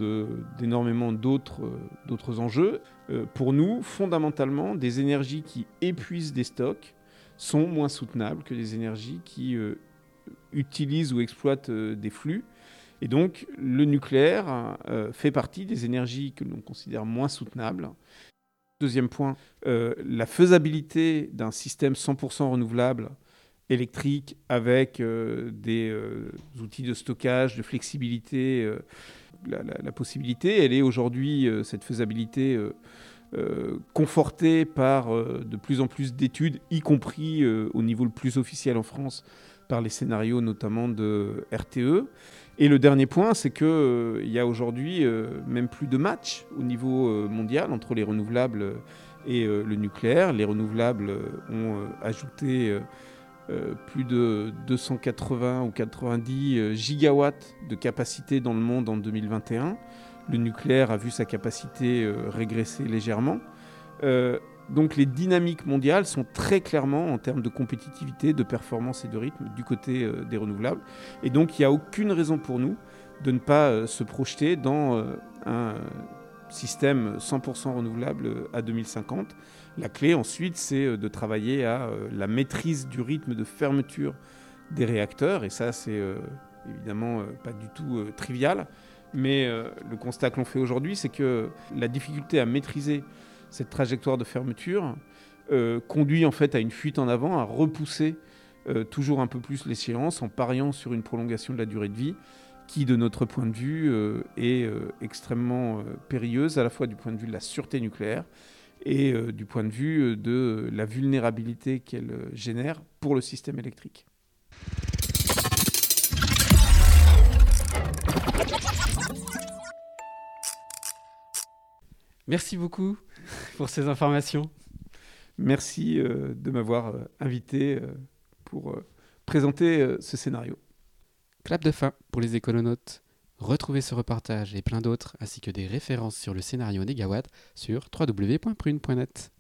d'énormément d'autres euh, enjeux. Euh, pour nous, fondamentalement, des énergies qui épuisent des stocks sont moins soutenables que des énergies qui euh, utilisent ou exploitent des flux. Et donc, le nucléaire fait partie des énergies que l'on considère moins soutenables. Deuxième point, la faisabilité d'un système 100% renouvelable électrique avec euh, des euh, outils de stockage, de flexibilité, euh, la, possibilité, elle est aujourd'hui, euh, cette faisabilité, euh, euh, confortée par euh, de plus en plus d'études, y compris euh, au niveau le plus officiel en France, par les scénarios notamment de RTE. Et le dernier point, c'est qu'il il y a aujourd'hui euh, même plus de match au niveau euh, mondial entre les renouvelables et euh, le nucléaire. Les renouvelables euh, ont euh, ajouté euh, euh, plus de 280 ou 90 euh, gigawatts de capacité dans le monde en 2021. Le nucléaire a vu sa capacité euh, régresser légèrement. Euh, donc les dynamiques mondiales sont très clairement en termes de compétitivité, de performance et de rythme du côté euh, des renouvelables. Et donc il n'y a aucune raison pour nous de ne pas euh, se projeter dans euh, un système 100% renouvelable euh, à 2050. La clé ensuite, c'est euh, de travailler à euh, la maîtrise du rythme de fermeture des réacteurs. Et ça, c'est euh, évidemment pas du tout trivial. Mais le constat que l'on fait aujourd'hui, c'est que la difficulté à maîtriser cette trajectoire de fermeture conduit en fait à une fuite en avant, à repousser toujours un peu plus l'échéance en pariant sur une prolongation de la durée de vie qui, de notre point de vue, est extrêmement périlleuse, à la fois du point de vue de la sûreté nucléaire et euh, du point de vue euh, de la vulnérabilité qu'elle euh, génère pour le système électrique. Merci beaucoup pour ces informations. Merci euh, de m'avoir euh, invité euh, pour euh, présenter euh, ce scénario. Clap de fin pour les écononautes. Retrouvez ce reportage et plein d'autres, ainsi que des références sur le scénario Negawatt sur www.prune.net.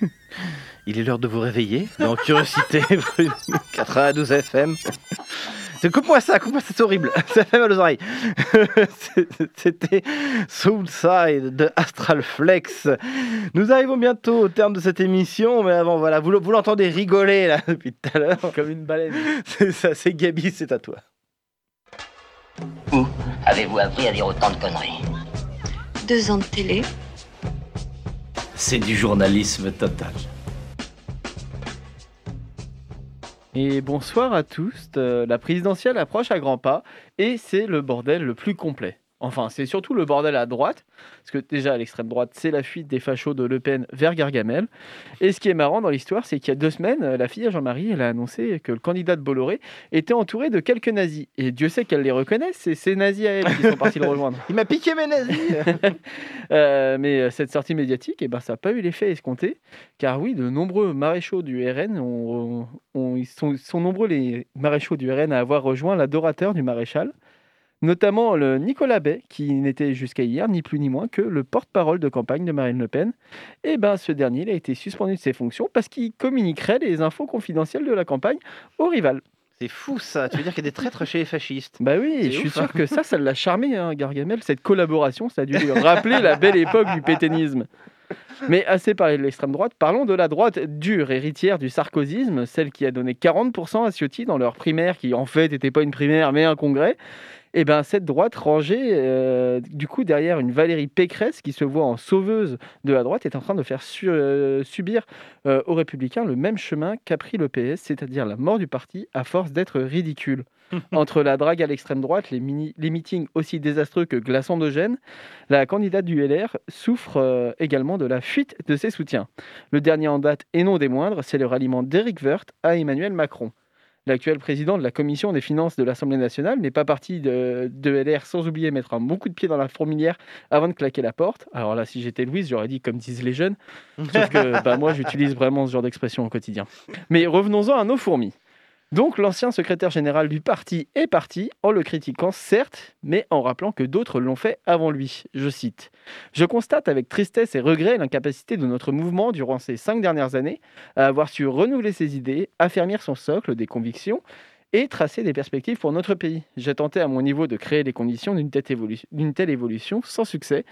[LAUGHS] Il est l'heure de vous réveiller dans Curiosité [LAUGHS] 92 FM. Coupe-moi ça, coupe-moi ça, c'est horrible. [LAUGHS] Ça fait mal aux oreilles. C'était Soulside de Astral Flex. Nous arrivons bientôt au terme de cette émission, mais avant, voilà, vous, vous l'entendez rigoler là depuis tout à l'heure. Comme une baleine. C'est ça, c'est Gabi, c'est à toi. Où avez-vous appris à dire autant de conneries? Deux ans de télé. C'est du journalisme total. Et bonsoir à tous. Euh, La présidentielle approche à grands pas et c'est le bordel le plus complet. Enfin, c'est surtout le bordel à droite, parce que déjà à l'extrême droite, c'est la fuite des fachos de Le Pen vers Gargamel. Et ce qui est marrant dans l'histoire, c'est qu'il y a deux semaines, la fille à Jean-Marie, elle a annoncé que le candidat de Bolloré était entouré de quelques nazis. Et Dieu sait qu'elle les reconnaît, c'est ces nazis à elle qui sont partis le rejoindre. [LAUGHS] Il m'a piqué mes nazis [LAUGHS] Euh, mais euh, cette sortie médiatique, eh ben, ça n'a pas eu l'effet escompté, car oui, de nombreux maréchaux du RN, ont- ont- ils sont, sont nombreux les maréchaux du RN à avoir rejoint l'adorateur du maréchal, notamment le Nicolas Bay, qui n'était jusqu'à hier ni plus ni moins que le porte-parole de campagne de Marine Le Pen. Et ben, ce dernier il a été suspendu de ses fonctions parce qu'il communiquerait les infos confidentielles de la campagne au rival. C'est fou ça, tu veux dire qu'il y a des traîtres chez les fascistes Bah oui, je suis sûr hein. que ça, ça l'a charmé, hein, Gargamel. Cette collaboration, ça a dû lui rappeler la belle époque du pétainisme. Mais assez parlé de l'extrême droite, parlons de la droite dure, héritière du sarkozysme, celle qui a donné 40% à Ciotti dans leur primaire, qui en fait n'était pas une primaire mais un congrès. Et bien cette droite rangée, euh, du coup, derrière une Valérie Pécresse qui se voit en sauveuse de la droite, est en train de faire su- euh, subir euh, aux Républicains le même chemin qu'a pris le PS, c'est-à-dire la mort du parti à force d'être ridicule. [LAUGHS] Entre la drague à l'extrême droite, les, mini- les meetings aussi désastreux que glaçants de gêne, la candidate du LR souffre également de la fuite de ses soutiens. Le dernier en date, et non des moindres, c'est le ralliement d'Éric Woerth à Emmanuel Macron. L'actuel président de la commission des finances de l'Assemblée nationale n'est pas parti de, de LR sans oublier mettre un bon coup de pied dans la fourmilière avant de claquer la porte. Alors là, si j'étais Louise, j'aurais dit comme disent les jeunes. Sauf que [LAUGHS] bah, moi, j'utilise vraiment ce genre d'expression au quotidien. Mais revenons-en à nos fourmis. Donc l'ancien secrétaire général du parti est parti en le critiquant certes, mais en rappelant que d'autres l'ont fait avant lui. Je cite Je constate avec tristesse et regret l'incapacité de notre mouvement durant ces cinq dernières années à avoir su renouveler ses idées, affermir son socle des convictions et tracer des perspectives pour notre pays. J'ai tenté à mon niveau de créer les conditions d'une telle, telle évolution sans succès.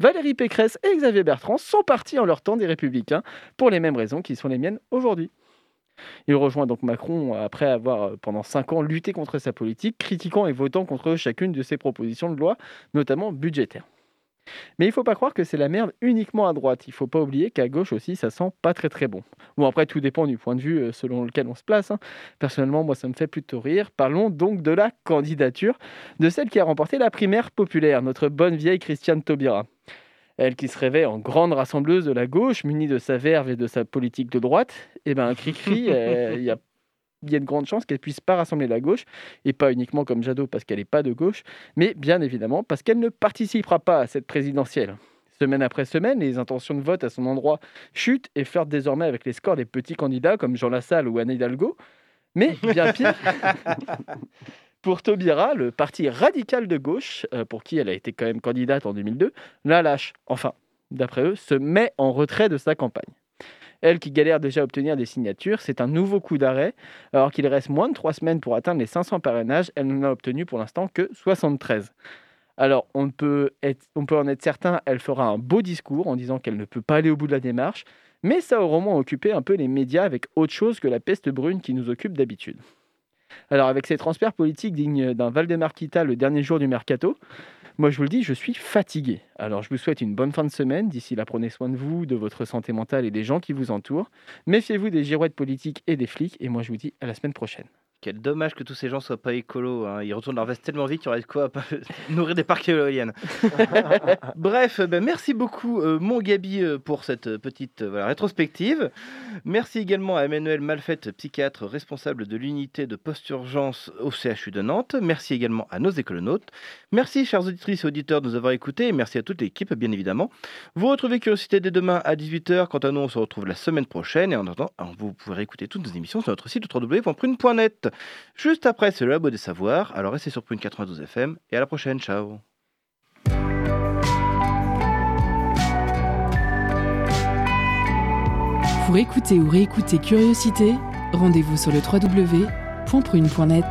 Valérie Pécresse et Xavier Bertrand sont partis en leur temps des Républicains pour les mêmes raisons qui sont les miennes aujourd'hui. Il rejoint donc Macron après avoir, euh, pendant cinq ans, lutté contre sa politique, critiquant et votant contre chacune de ses propositions de loi, notamment budgétaires. Mais il ne faut pas croire que c'est la merde uniquement à droite. Il ne faut pas oublier qu'à gauche aussi, ça sent pas très très bon. Bon, après, tout dépend du point de vue euh, selon lequel on se place. hein. Personnellement, moi, ça me fait plutôt rire. Parlons donc de la candidature de celle qui a remporté la primaire populaire, notre bonne vieille Christiane Taubira. Elle qui se rêvait en grande rassembleuse de la gauche, munie de sa verve et de sa politique de droite, eh ben, cri-cri, [LAUGHS] euh, il y a il y a de grandes chances qu'elle puisse pas rassembler la gauche, et pas uniquement comme Jadot parce qu'elle n'est pas de gauche, mais bien évidemment parce qu'elle ne participera pas à cette présidentielle. Semaine après semaine, les intentions de vote à son endroit chutent et flirtent désormais avec les scores des petits candidats comme Jean Lassalle ou Anne Hidalgo. Mais bien pire, [LAUGHS] pour Taubira, le parti radical de gauche, euh, pour qui elle a été quand même candidate en 2002, la lâche. Enfin, d'après eux, se met en retrait de sa campagne. Elle qui galère déjà à obtenir des signatures, c'est un nouveau coup d'arrêt. Alors qu'il reste moins de trois semaines pour atteindre les 500 parrainages, elle n'en a obtenu pour l'instant que 73. Alors, on peut, en être certain, elle fera un beau discours en disant qu'elle ne peut pas aller au bout de la démarche, mais ça aura au moins occupé un peu les médias avec autre chose que la peste brune qui nous occupe d'habitude. Alors, avec ces transferts politiques dignes d'un Valdemar Kita le dernier jour du mercato, moi je vous le dis, je suis fatigué. Alors, je vous souhaite une bonne fin de semaine. D'ici là, prenez soin de vous, de votre santé mentale et des gens qui vous entourent. Méfiez-vous des girouettes politiques et des flics. Et moi, je vous dis à la semaine prochaine. Quel dommage que tous ces gens soient pas écolos. hein. Ils retournent leur veste tellement vite qu'il y aurait de quoi [LAUGHS] nourrir des parcs éoliennes. [LAUGHS] Bref, ben, merci beaucoup, euh, mon Gabi, euh, pour cette euh, petite euh, voilà, rétrospective. Merci également à Emmanuel Malfette, psychiatre responsable de l'unité de post-urgence au CHU de Nantes. Merci également à nos écolonautes. Merci, chers auditrices et auditeurs, de nous avoir écoutés. Et merci à toute l'équipe, bien évidemment. Vous retrouvez Curiosité dès demain à 18h. Quant à nous, on se retrouve la semaine prochaine. Et en attendant, vous pourrez écouter toutes nos émissions sur notre site www.prune.net. Juste après, c'est le Labo des Savoirs. Alors restez sur Prune 92 FM et à la prochaine. Ciao. Pour écouter ou réécouter Curiosité, rendez-vous sur le www.prune.net.